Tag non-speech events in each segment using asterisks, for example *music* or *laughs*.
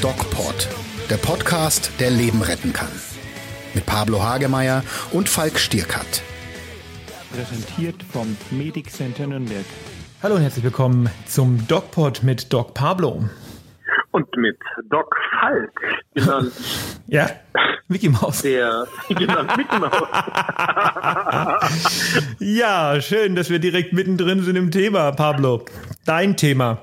DocPod, der Podcast, der Leben retten kann. Mit Pablo Hagemeyer und Falk Stierkat. Präsentiert vom Medic Center Nürnberg. Hallo und herzlich willkommen zum DocPod mit Doc Pablo. Und mit Doc Falk, genannt *laughs* Ja, Mickey Mouse. der, genannt Mickey Mouse. *laughs* Ja, schön, dass wir direkt mittendrin sind im Thema, Pablo. Dein Thema.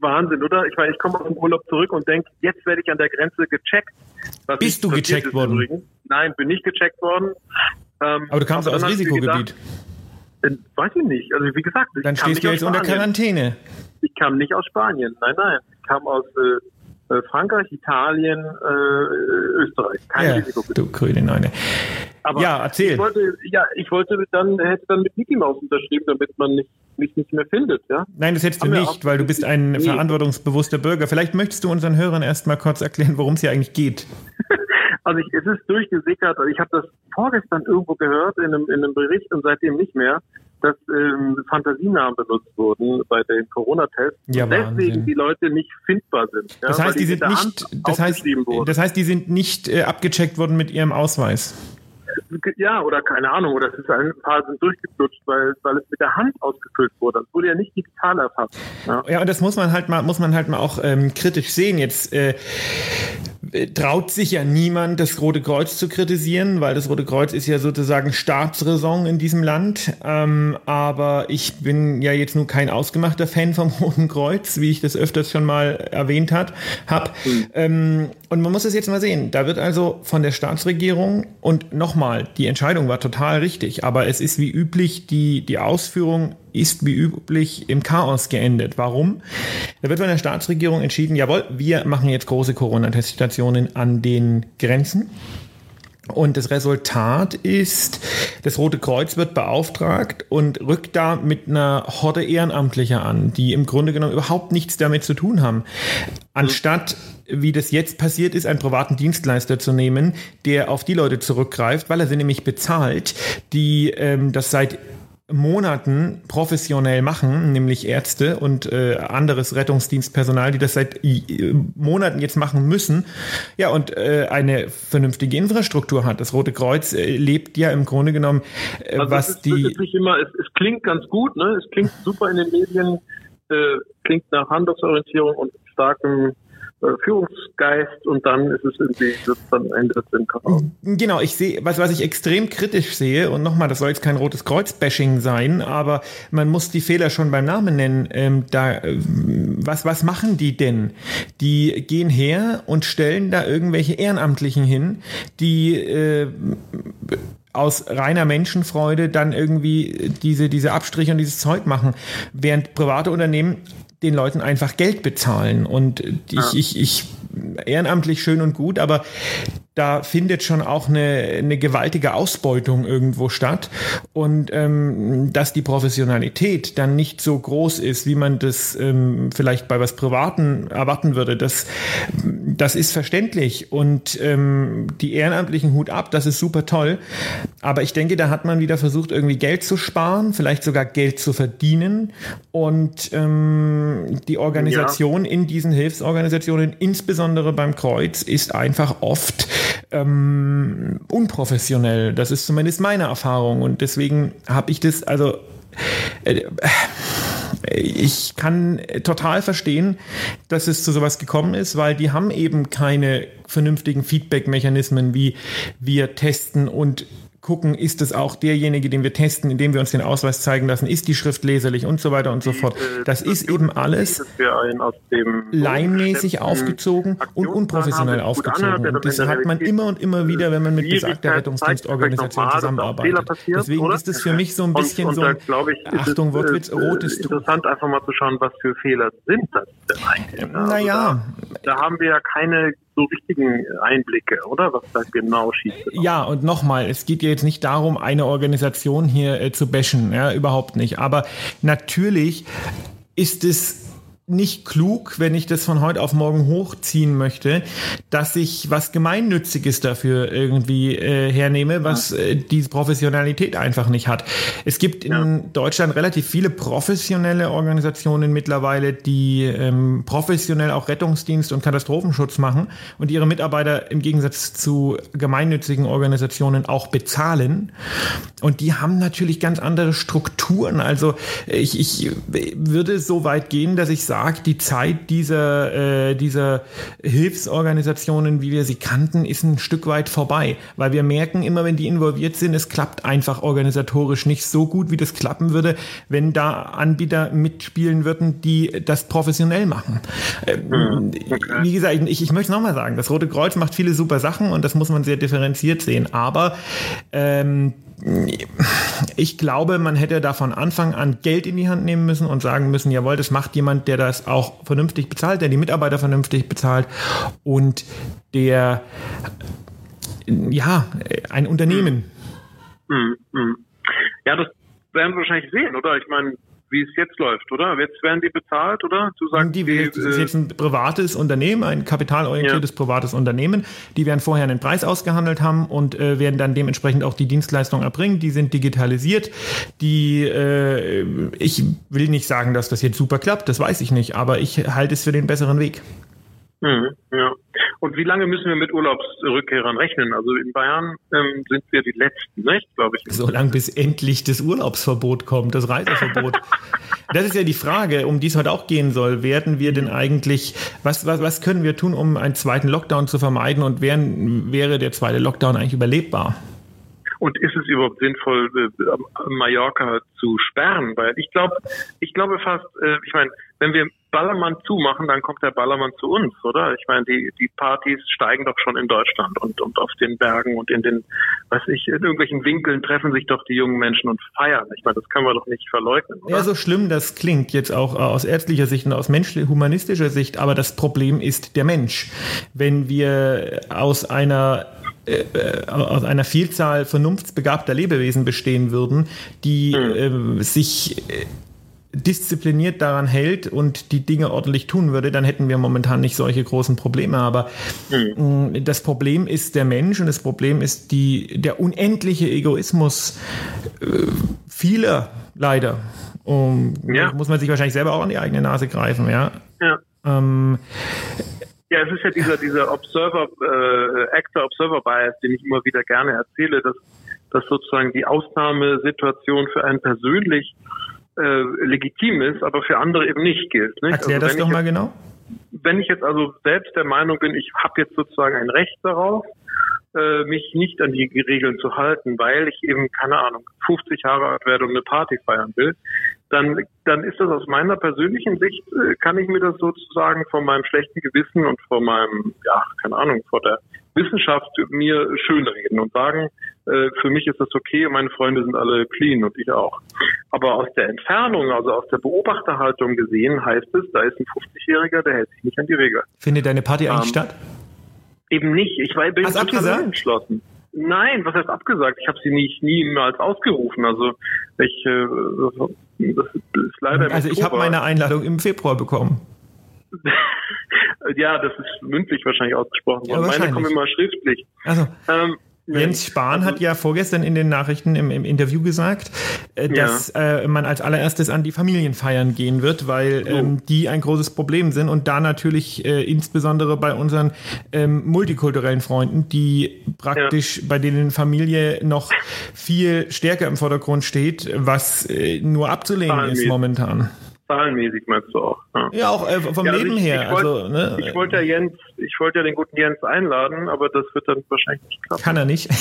Wahnsinn, oder? Ich meine, ich komme aus dem Urlaub zurück und denke, jetzt werde ich an der Grenze gecheckt. Bist du gecheckt worden? übrigens. Nein, bin nicht gecheckt worden. Ähm, Aber du kamst aus Risikogebiet. Gedacht, äh, weiß ich nicht. Also wie gesagt, ich Dann stehst du jetzt unter. Quarantäne. Ich kam nicht aus Spanien. Nein, nein. Ich kam aus äh, äh, Frankreich, Italien, äh, Österreich. Kein Ja, Risikogebiet. du grüne Neune. Aber Ja, erzähl. Ich wollte, ja, ich wollte dann, hätte dann mit Mickey Mouse unterschrieben, damit man nicht, mich nicht mehr findet, ja. Nein, das hättest du nicht, weil du bist ein Nee. verantwortungsbewusster Bürger. Vielleicht möchtest du unseren Hörern erst mal kurz erklären, worum es hier eigentlich geht. *laughs* Also ich, es ist durchgesickert, ich habe das vorgestern irgendwo gehört in einem, in einem Bericht und seitdem nicht mehr, dass ähm, Fantasienamen benutzt wurden bei den Corona-Tests Ja, deswegen Wahnsinn. die Leute nicht findbar sind. Ja, Das heißt, die mit sind nicht, das heißt, das heißt, die sind nicht äh, abgecheckt worden mit ihrem Ausweis. ja, oder keine Ahnung, oder es ist ein paar sind durchgeflutscht, weil, weil es mit der Hand ausgefüllt wurde. Es wurde ja nicht digital erfasst. Ja. Ja, und das muss man halt mal, muss man halt mal auch ähm, kritisch sehen. Jetzt äh, traut sich ja niemand, das Rote Kreuz zu kritisieren, weil das Rote Kreuz ist ja sozusagen Staatsräson in diesem Land. Ähm, aber ich bin ja jetzt nur kein ausgemachter Fan vom *laughs* Roten Kreuz, wie ich das öfters schon mal erwähnt hat, hab. Ähm, und man muss es jetzt mal sehen. Da wird also von der Staatsregierung und nochmal, die Entscheidung war total richtig, aber es ist wie üblich die, die Ausführung ist wie üblich im Chaos geendet. Warum? Da wird von der Staatsregierung entschieden, jawohl, wir machen jetzt große Corona-Teststationen an den Grenzen. Und das Resultat ist, das Rote Kreuz wird beauftragt und rückt da mit einer Horde Ehrenamtlicher an, die im Grunde genommen überhaupt nichts damit zu tun haben. Anstatt, wie das jetzt passiert ist, einen privaten Dienstleister zu nehmen, der auf die Leute zurückgreift, weil er sie nämlich bezahlt, die ähm, das seit Monaten professionell machen, nämlich Ärzte und äh, anderes Rettungsdienstpersonal, die das seit äh, Monaten jetzt machen müssen. Ja, und äh, eine vernünftige Infrastruktur hat. Das Rote Kreuz äh, lebt ja im Grunde genommen, äh, Also was es ist, die immer, es, es klingt ganz gut, ne? Es klingt super in den Medien, äh, klingt nach Handlungsorientierung und starkem Führungsgeist und dann ist es irgendwie, wird dann endet im Chaos. Genau, ich sehe, was, was ich extrem kritisch sehe, und nochmal, das soll jetzt kein rotes Kreuz-Bashing sein, aber man muss die Fehler schon beim Namen nennen. Ähm, da, ähm, was, was machen die denn? Die gehen her und stellen da irgendwelche Ehrenamtlichen hin, die äh, aus reiner Menschenfreude dann irgendwie diese, diese Abstriche und dieses Zeug machen, während private Unternehmen den Leuten einfach Geld bezahlen. Und ich, ich, ich ehrenamtlich schön und gut, aber da findet schon auch eine, eine gewaltige Ausbeutung irgendwo statt. Und ähm, dass die Professionalität dann nicht so groß ist, wie man das ähm, vielleicht bei was Privaten erwarten würde, das, das ist verständlich. Und ähm, die ehrenamtlichen Hut ab, das ist super toll. Aber ich denke, da hat man wieder versucht, irgendwie Geld zu sparen, vielleicht sogar Geld zu verdienen. Und ähm, die Organisation in diesen Hilfsorganisationen, insbesondere beim Kreuz, ist einfach oft ähm, unprofessionell. Das ist zumindest meine Erfahrung. Und deswegen habe ich das, also äh, ich kann total verstehen, dass es zu sowas gekommen ist, weil die haben eben keine vernünftigen Feedback-Mechanismen, wie wir testen und gucken, ist es auch derjenige, den wir testen, indem wir uns den Ausweis zeigen lassen, ist die Schrift leserlich und so weiter und so fort. Äh, Das ist eben alles laienmäßig aufgezogen und unprofessionell aufgezogen. Und das hat man immer und immer wieder, wenn man mit besagter Rettungsdienstorganisation zusammenarbeitet. Deswegen ist es für mich so ein bisschen so ein, Achtung, Wortwitz, äh, rotes Tuch. interessant, einfach mal zu schauen, was für Fehler sind das denn eigentlich. Also Naja. Da, haben wir ja keine so richtigen Einblicke, oder? Was da genau schief ist. Ja, und nochmal, es geht ja jetzt nicht darum, eine Organisation hier äh, zu bashen, ja, überhaupt nicht. Aber natürlich ist es nicht klug, wenn ich das von heute auf morgen hochziehen möchte, dass ich was Gemeinnütziges dafür irgendwie äh, hernehme, was äh, diese Professionalität einfach nicht hat. Es gibt in ja. Deutschland relativ viele professionelle Organisationen mittlerweile, die ähm, professionell auch Rettungsdienst und Katastrophenschutz machen und ihre Mitarbeiter im Gegensatz zu gemeinnützigen Organisationen auch bezahlen. Und die haben natürlich ganz andere Strukturen. Also ich, ich würde so weit gehen, dass ich sage, sagt, die Zeit dieser, äh, dieser Hilfsorganisationen, wie wir sie kannten, ist ein Stück weit vorbei. Weil wir merken immer, wenn die involviert sind, es klappt einfach organisatorisch nicht so gut, wie das klappen würde, wenn da Anbieter mitspielen würden, die das professionell machen. Ähm, hm, okay. Wie gesagt, ich, ich möchte nochmal sagen, das Rote Kreuz macht viele super Sachen und das muss man sehr differenziert sehen. Aber ähm, ich glaube, man hätte da von Anfang an Geld in die Hand nehmen müssen und sagen müssen, jawohl, das macht jemand, der das auch vernünftig bezahlt, der die Mitarbeiter vernünftig bezahlt und der, ja, ein Unternehmen. Hm, hm. Ja, das werden wir wahrscheinlich sehen, oder? Ich meine, wie es jetzt läuft, oder? Jetzt werden die bezahlt, oder? Du sagst, die, die, das ist jetzt ein privates Unternehmen, ein kapitalorientiertes ja. privates Unternehmen. Die werden vorher einen Preis ausgehandelt haben und äh, werden dann dementsprechend auch die Dienstleistung erbringen. Die sind digitalisiert. Die, äh, ich will nicht sagen, dass das jetzt super klappt, das weiß ich nicht, aber ich halte es für den besseren Weg. Mhm, ja. Und wie lange müssen wir mit Urlaubsrückkehrern rechnen? Also in Bayern ähm, sind wir die Letzten, nicht, glaube ich. So lange bis endlich das Urlaubsverbot kommt, das Reiseverbot. *laughs* das ist ja die Frage, um die es heute auch gehen soll. Werden wir denn eigentlich, was, was, was können wir tun, um einen zweiten Lockdown zu vermeiden und wären, wäre der zweite Lockdown eigentlich überlebbar? Und ist es überhaupt sinnvoll, äh, Mallorca zu sperren? Weil ich glaube, ich glaube fast, äh, ich meine, wenn wir Ballermann zumachen, dann kommt der Ballermann zu uns, oder? Ich meine, die, die Partys steigen doch schon in Deutschland und, und auf den Bergen und in den, weiß ich, in irgendwelchen Winkeln treffen sich doch die jungen Menschen und feiern. Ich meine, das können wir doch nicht verleugnen. Oder? Ja, so schlimm das klingt jetzt auch aus ärztlicher Sicht und aus menschlicher, humanistischer Sicht, aber das Problem ist der Mensch. Wenn wir aus einer äh, aus einer Vielzahl vernunftsbegabter Lebewesen bestehen würden, die mhm. äh, sich äh, diszipliniert daran hält und die Dinge ordentlich tun würde, dann hätten wir momentan nicht solche großen Probleme. Aber mhm. das Problem ist der Mensch und das Problem ist die, der unendliche Egoismus äh, vieler leider. Um, ja. Muss man sich wahrscheinlich selber auch an die eigene Nase greifen, ja. ja. Ähm, ja, es ist ja dieser, dieser Observer, äh, Actor-Observer-Bias, den ich immer wieder gerne erzähle, dass, dass sozusagen die Ausnahmesituation für einen persönlich äh, legitim ist, aber für andere eben nicht gilt. Nicht? Erklär also, das doch mal jetzt, genau. Wenn ich jetzt also selbst der Meinung bin, ich habe jetzt sozusagen ein Recht darauf, äh, mich nicht an die Regeln zu halten, weil ich eben, keine Ahnung, 50 Jahre alt werde und eine Party feiern will, dann, dann ist das aus meiner persönlichen Sicht, äh, kann ich mir das sozusagen von meinem schlechten Gewissen und von meinem, ja, keine Ahnung, vor der Wissenschaft mir schönreden und sagen, äh, für mich ist das okay und meine Freunde sind alle clean und ich auch. Aber aus der Entfernung, also aus der Beobachterhaltung gesehen, heißt es, da ist ein 50-Jähriger, der hält sich nicht an die Regeln. Findet deine Party eigentlich ähm, statt? Eben nicht. Ich war, bin Hast total entschlossen. Nein, was heißt abgesagt? Ich habe sie nicht niemals ausgerufen. Also ich äh, das ist leider Also ich habe meine Einladung im Februar bekommen. *laughs* ja, das ist mündlich wahrscheinlich ausgesprochen worden. Ja, meine kommen immer schriftlich. Also, ähm, Jens Spahn hat ja vorgestern in den Nachrichten im, im Interview gesagt, äh, dass ja. äh, man als allererstes an die Familienfeiern gehen wird, weil oh. ähm, die ein großes Problem sind und da natürlich äh, insbesondere bei unseren ähm, multikulturellen Freunden, die praktisch ja. bei denen Familie noch viel stärker im Vordergrund steht, was äh, nur abzulehnen ist momentan zahlenmäßig meinst du auch. Ja, ja auch äh, vom ja, also Leben ich, her. Ich wollte also, ne? ich wollte ja Jens, ich wollte ja den guten Jens einladen, aber das wird dann wahrscheinlich nicht klappen. Kann er nicht. *laughs*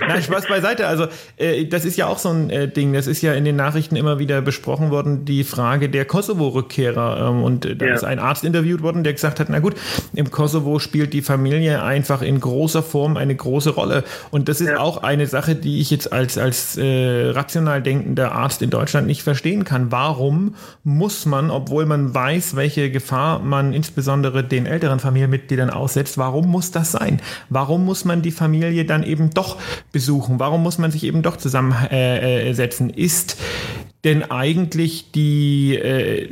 Nein, Spaß beiseite. Also äh, das ist ja auch so ein äh, Ding. Das ist ja in den Nachrichten immer wieder besprochen worden, die Frage der Kosovo-Rückkehrer. Ähm, und äh, da ja. ist ein Arzt interviewt worden, der gesagt hat, na gut, im Kosovo spielt die Familie einfach in großer Form eine große Rolle. Und das ist auch eine Sache, die ich jetzt als, als äh, rational denkender Arzt in Deutschland nicht verstehen kann. Warum muss man, obwohl man weiß, welche Gefahr man insbesondere den älteren Familienmitgliedern aussetzt, warum muss das sein? Warum muss man die Familie dann eben doch besuchen? Warum muss man sich eben doch zusammensetzen? Äh, äh, ist denn eigentlich die äh,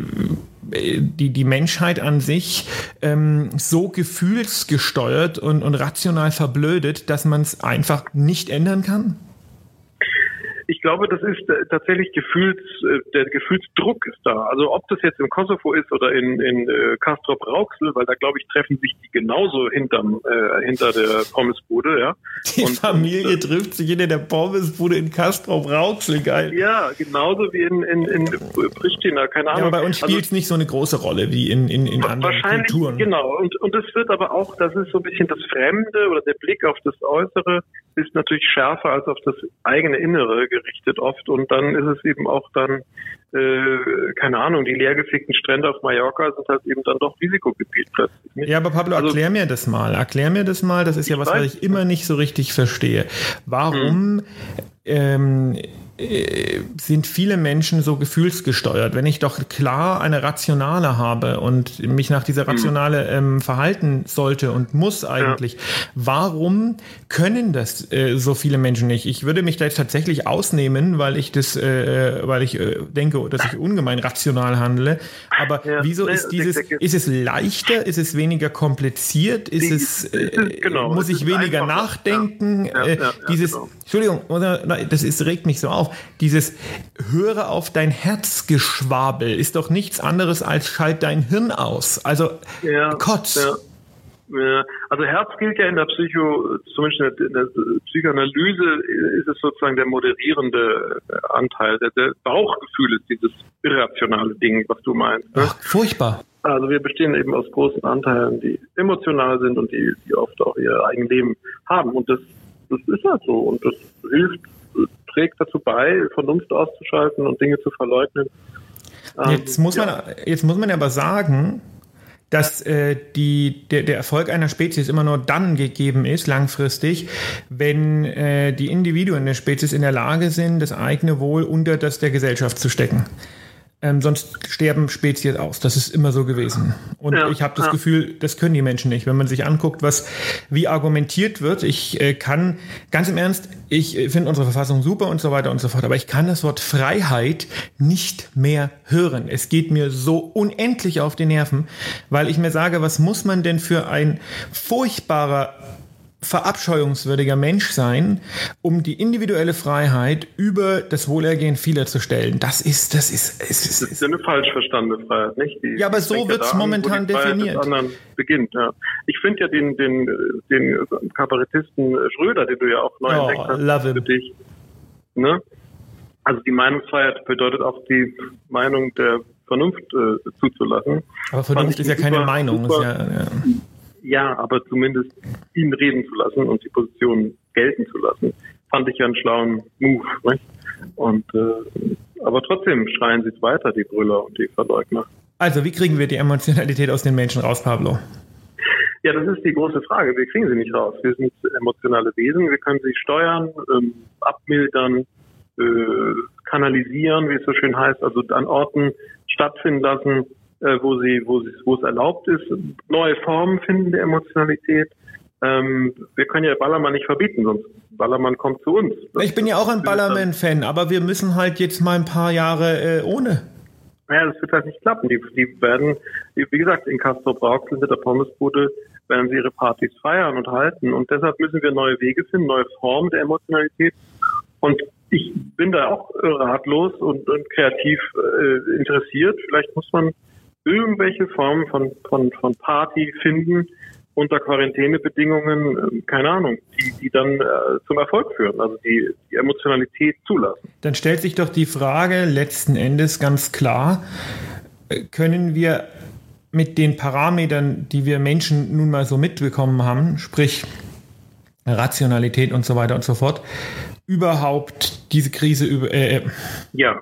die, die Menschheit an sich ähm, so gefühlsgesteuert und, und rational verblödet, dass man es einfach nicht ändern kann? Ich glaube, das ist äh, tatsächlich Gefühls, äh, der Gefühlsdruck ist da. Also ob das jetzt im Kosovo ist oder in, in äh, Castrop Rauxel, weil da glaube ich treffen sich die genauso hinterm, äh, hinter der Pommesbude, ja. Die und, Familie und, trifft sich hinter der Pommesbude in Castrop Rauxel, geil. Ja, genauso wie in, in, in Pristina, keine Ahnung. Ja, aber bei uns spielt es also, nicht so eine große Rolle wie in, in, in anderen wahrscheinlich, Kulturen. Genau, und, und das wird aber auch, das ist so ein bisschen das Fremde oder der Blick auf das Äußere ist natürlich schärfer als auf das eigene Innere gerichtet oft. Und dann ist es eben auch dann, äh, keine Ahnung, die leergefickten Strände auf Mallorca sind halt eben dann doch Risikogebiet plötzlich. Ja, aber Pablo, also, erklär mir das mal. Erklär mir das mal, das ist ja was, was ich immer nicht so richtig verstehe. Warum hm. ähm, äh, sind viele Menschen so gefühlsgesteuert. Wenn ich doch klar eine Rationale habe und mich nach dieser hm. Rationale ähm, verhalten sollte und muss eigentlich, ja. warum können das äh, so viele Menschen nicht? Ich würde mich da jetzt tatsächlich ausnehmen, weil ich das, äh, weil ich äh, denke, dass ich ungemein rational handle. Aber ja. wieso ist dieses, ist es leichter, ist es weniger kompliziert, ist es, äh, genau, muss ich weniger nachdenken? Ja. Äh, dieses, genau. Entschuldigung, das ist, regt mich so auf dieses höre auf dein Herzgeschwabel ist doch nichts anderes als schalt dein Hirn aus. Also Kotz. Ja, also Herz gilt ja in der Psycho, zumindest in der Psychoanalyse ist es sozusagen der moderierende Anteil. Der, der Bauchgefühl ist dieses irrationale Ding, was du meinst. Ne? Ach, furchtbar. Also wir bestehen eben aus großen Anteilen, die emotional sind und die, die oft auch ihr eigenes Leben haben. Und das, das ist halt so. Und das hilft trägt dazu bei, Vernunft auszuschalten und Dinge zu verleugnen. Jetzt, ähm, muss man, jetzt muss man aber sagen, dass äh, die, der, der Erfolg einer Spezies immer nur dann gegeben ist, langfristig, wenn äh, die Individuen der Spezies in der Lage sind, das eigene Wohl unter das der Gesellschaft zu stecken. Ähm, sonst sterben Spezies aus. Das ist immer so gewesen. Und ja, ich habe das ja. Gefühl, das können die Menschen nicht. Wenn man sich anguckt, was wie argumentiert wird, ich äh, kann ganz im Ernst, ich äh, finde unsere Verfassung super und so weiter und so fort, aber ich kann das Wort Freiheit nicht mehr hören. Es geht mir so unendlich auf die Nerven, weil ich mir sage, was muss man denn für ein furchtbarer verabscheuungswürdiger Mensch sein, um die individuelle Freiheit über das Wohlergehen vieler zu stellen. Das ist, das ist, es ist, das ist eine falsch verstandene Freiheit, nicht? Die, ja, aber so wird es momentan definiert. Beginnt, ja. Ich finde ja den, den, den Kabarettisten Schröder, den du ja auch neu oh, entdeckt hast, love für dich, ne? Also die Meinungsfreiheit bedeutet auch die Meinung der Vernunft äh, zuzulassen. Aber Vernunft ist ja keine super, Meinung. Super, ja, ja ja, aber zumindest ihn reden zu lassen und die Position gelten zu lassen, fand ich ja einen schlauen Move. Nicht? Und äh, aber trotzdem schreien sie es weiter, die Brüller und die Verleugner. Also, wie kriegen wir die Emotionalität aus den Menschen raus, Pablo? Ja, das ist die große Frage. Wir kriegen sie nicht raus. Wir sind emotionale Wesen. Wir können sie steuern, ähm, abmildern, äh, kanalisieren, wie es so schön heißt, also an Orten stattfinden lassen, äh, wo sie, wo sie, wo es erlaubt ist, neue Formen finden der Emotionalität. Ähm, wir können ja Ballermann nicht verbieten, sonst Ballermann kommt zu uns. Das ich bin ja auch ein Ballermann-Fan, aber wir müssen halt jetzt mal ein paar Jahre äh, ohne. Naja, das wird halt nicht klappen. Die, die werden, wie gesagt, in Castro Brauxel mit der Pommesbude werden sie ihre Partys feiern und halten. Und deshalb müssen wir neue Wege finden, neue Formen der Emotionalität. Und ich bin da auch ratlos und, und kreativ äh, interessiert. Vielleicht muss man irgendwelche Formen von, von, von Party finden unter Quarantänebedingungen, ähm, keine Ahnung, die, die dann äh, zum Erfolg führen, also die, die Emotionalität zulassen. Dann stellt sich doch die Frage letzten Endes ganz klar, äh, können wir mit den Parametern, die wir Menschen nun mal so mitbekommen haben, sprich Rationalität und so weiter und so fort, überhaupt diese Krise über, äh, äh ja.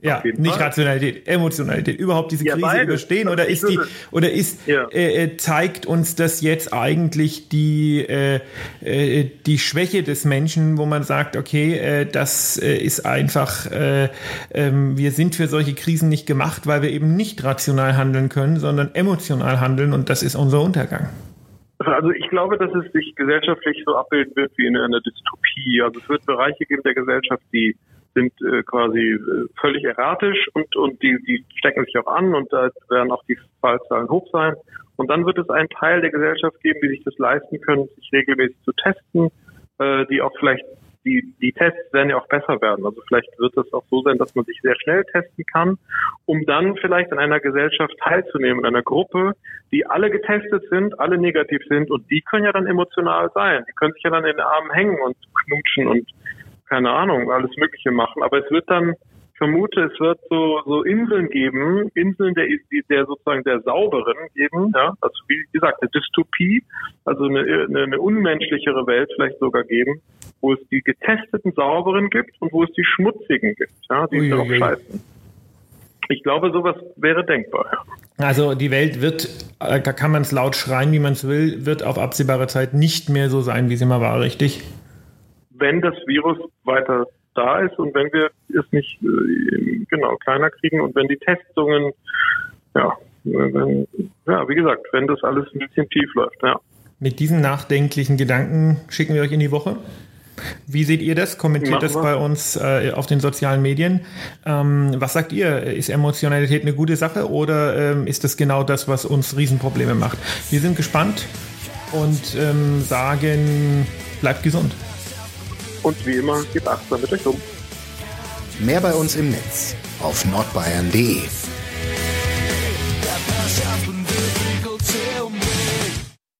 Ja, nicht Fall. Rationalität, Emotionalität, überhaupt diese ja, Krise beides. überstehen oder ist die oder ist ja. äh, äh, zeigt uns das jetzt eigentlich die äh, äh, die Schwäche des Menschen, wo man sagt, okay, äh, das äh, ist einfach, äh, ähm, wir sind für solche Krisen nicht gemacht, weil wir eben nicht rational handeln können, sondern emotional handeln und das ist unser Untergang. Also ich glaube, dass es sich gesellschaftlich so abbilden wird wie in einer Dystopie. Also es wird Bereiche geben der Gesellschaft, die sind äh, quasi äh, völlig erratisch und, und die, die stecken sich auch an und da werden auch die Fallzahlen hoch sein. Und dann wird es einen Teil der Gesellschaft geben, die sich das leisten können, sich regelmäßig zu testen, äh, die auch vielleicht die, die Tests werden ja auch besser werden. Also vielleicht wird es auch so sein, dass man sich sehr schnell testen kann, um dann vielleicht an einer Gesellschaft teilzunehmen, in einer Gruppe, die alle getestet sind, alle negativ sind und die können ja dann emotional sein. Die können sich ja dann in den Armen hängen und knutschen und keine Ahnung, alles Mögliche machen. Aber es wird dann vermute, es wird so, so Inseln geben, Inseln der, der sozusagen der sauberen geben, ja, also wie gesagt, eine Dystopie, also eine, eine, eine unmenschlichere Welt vielleicht sogar geben, wo es die getesteten sauberen gibt und wo es die schmutzigen gibt, ja, die Ui, darauf scheißen. Ich glaube, sowas wäre denkbar. Also die Welt wird, äh, da kann man es laut schreien, wie man es will, wird auf absehbare Zeit nicht mehr so sein, wie sie mal war, richtig? Wenn das Virus weiter da ist und wenn wir es nicht äh, genau kleiner kriegen und wenn die Testungen, ja, wenn, ja, wie gesagt, wenn das alles ein bisschen tief läuft, ja. Mit diesen nachdenklichen Gedanken schicken wir euch in die Woche. Wie seht ihr das? Kommentiert das bei uns äh, auf den sozialen Medien. Ähm, was sagt ihr? Ist Emotionalität eine gute Sache oder ähm, ist das genau das, was uns Riesenprobleme macht? Wir sind gespannt und ähm, sagen, bleibt gesund. Und wie immer, gebt achtsam mit euch um. Mehr bei uns im Netz auf nordbayern.de.